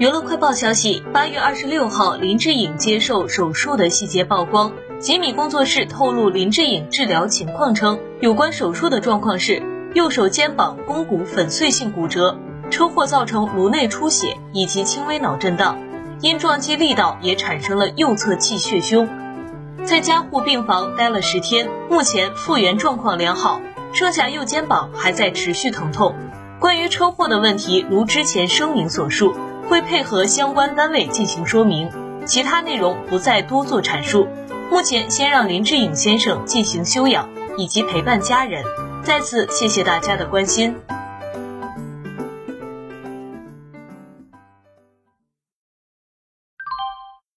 娱乐快报消息，八月二十六号，林志颖接受手术的细节曝光。吉米工作室透露林志颖治疗情况称，有关手术的状况是右手肩膀肱骨粉碎性骨折，车祸造成颅内出血以及轻微脑震荡，因撞击力道也产生了右侧气血胸，在加护病房待了十天，目前复原状况良好，剩下右肩膀还在持续疼痛。关于车祸的问题，如之前声明所述。会配合相关单位进行说明，其他内容不再多做阐述。目前先让林志颖先生进行休养以及陪伴家人。再次谢谢大家的关心。